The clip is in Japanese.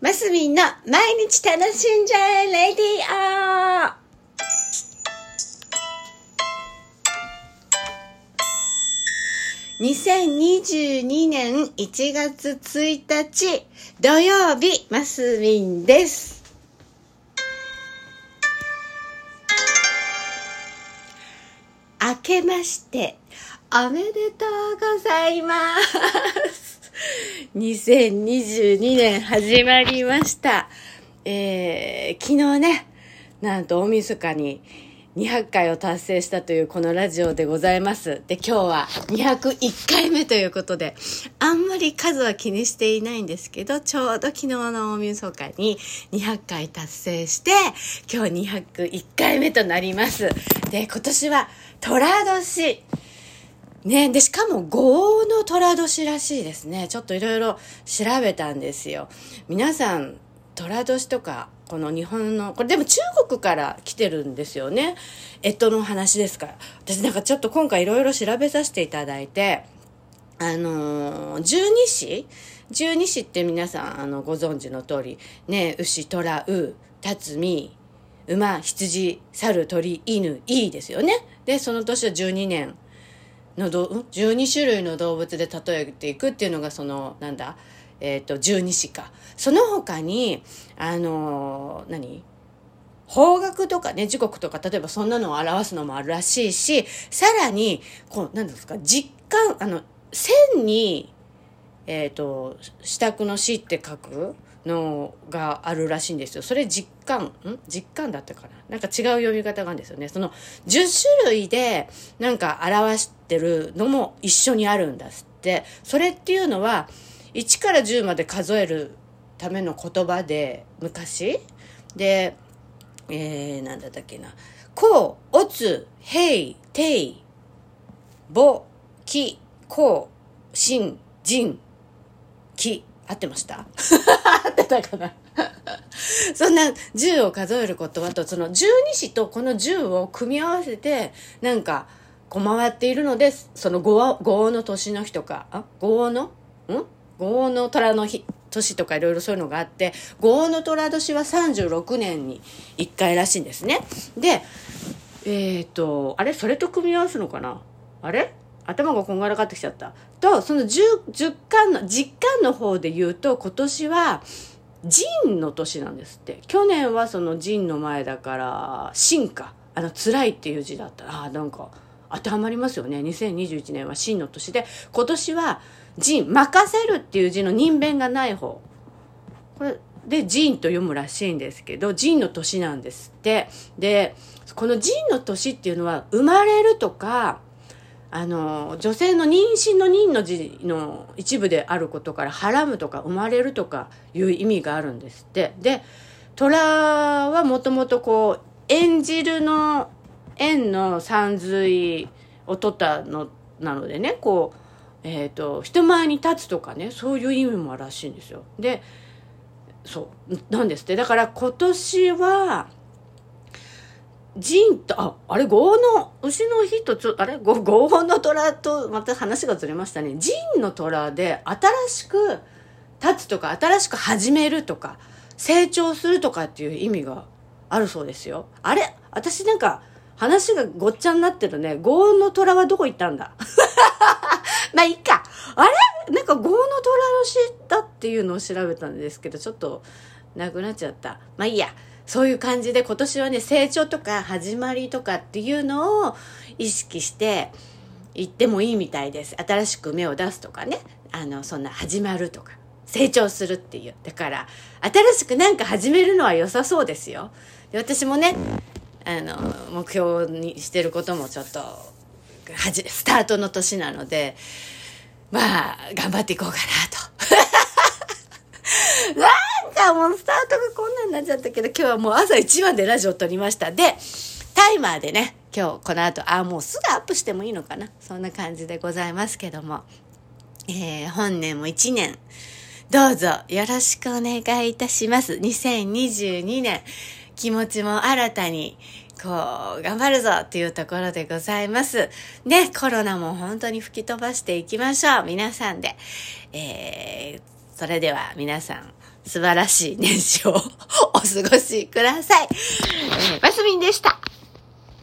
マスミンの毎日楽しんじゃえレディオ2022年1月1日土曜日マスミンです。明けましておめでとうございます。2022年始まりました。えー、昨日ね、なんと大晦日に200回を達成したというこのラジオでございます。で、今日は201回目ということで、あんまり数は気にしていないんですけど、ちょうど昨日の大晦日に200回達成して、今日201回目となります。で、今年は寅年。ね、でしかも豪の寅年らしいですね。ちょっといろいろ調べたんですよ。皆さん寅年とかこの日本のこれでも中国から来てるんですよね。干支の話ですか。ら私なんかちょっと今回いろいろ調べさせていただいてあのー、十二支？十二支って皆さんあのご存知の通りね牛虎う辰巳馬羊猿鳥犬いいですよね。でその年は12年。のど12種類の動物で例えていくっていうのがそのなんだ？えっ、ー、と十二支かその他にあの、何？方角とかね時刻とか例えばそんなのを表すのもあるらしいしさらにこう何ですか？実感あの線にえっ、ー、と支度の「死」って書くのがあるらしいんですよ。それ実感、ん？実感だったかな？なんか違う読み方があるんですよね。その10種類でなんか表してるのも一緒にあるんだって。それっていうのは1から10まで数えるための言葉で昔？で、えー、なんだったっけな。こう、おつ、へい、てい、ぼ、き、こう、しん、じん、き、合ってました？合ってたかな？そんな10を数える言葉とその十二支とこの10を組み合わせてなんか回っているのでその五黄の年の日とかあ五黄の？うん？五黄の虎の日年とかいろいろそういうのがあって五黄の虎年は36年に1回らしいんですねでえっ、ー、とあれ？それと組み合わすのかな？あれ？頭がこんがらかってきちゃった。と、その 10, 巻の、実巻の方で言うと、今年は、人の年なんですって。去年はその人の前だから、進化。あの、辛いっていう字だったら、あなんか、当てはまりますよね。2021年は真の年で、今年は、人、任せるっていう字の人弁がない方。これ、で、人と読むらしいんですけど、人の年なんですって。で、この人の年っていうのは、生まれるとか、あの女性の妊娠の妊の字の一部であることから「はらむ」とか「生まれる」とかいう意味があるんですってで虎はもともとこう演じるの縁の三髄を取ったのなのでねこう、えーと、人前に立つとかねそういう意味もあるらしいんですよでそうなんですってだから今年は人と、あ、あれ、豪の牛の日とちょ、あれ、豪の虎とまた話がずれましたね。人の虎で新しく立つとか、新しく始めるとか、成長するとかっていう意味があるそうですよ。あれ私なんか、話がごっちゃになってるね。豪の虎はどこ行ったんだ？まあ、いいか。あれ？なんか豪の虎の死だっていうのを調べたんですけど、ちょっと、なくなっちゃった。まあいいや。そういう感じで今年はね、成長とか始まりとかっていうのを意識して行ってもいいみたいです。新しく芽を出すとかね。あの、そんな始まるとか。成長するっていう。だから、新しくなんか始めるのは良さそうですよ。で私もね、あの、目標にしてることもちょっと、はじ、スタートの年なので、まあ、頑張っていこうかなと。なんかもうスタートがこんなになっちゃったけど、今日はもう朝一番でラジオ撮りました。で、タイマーでね、今日この後、あ、もうすぐアップしてもいいのかな。そんな感じでございますけども。えー、本年も一年、どうぞよろしくお願いいたします。2022年、気持ちも新たに、こう、頑張るぞっていうところでございます。ね、コロナも本当に吹き飛ばしていきましょう。皆さんで。えーそれでは皆さん、素晴らしい年始を お過ごしください。え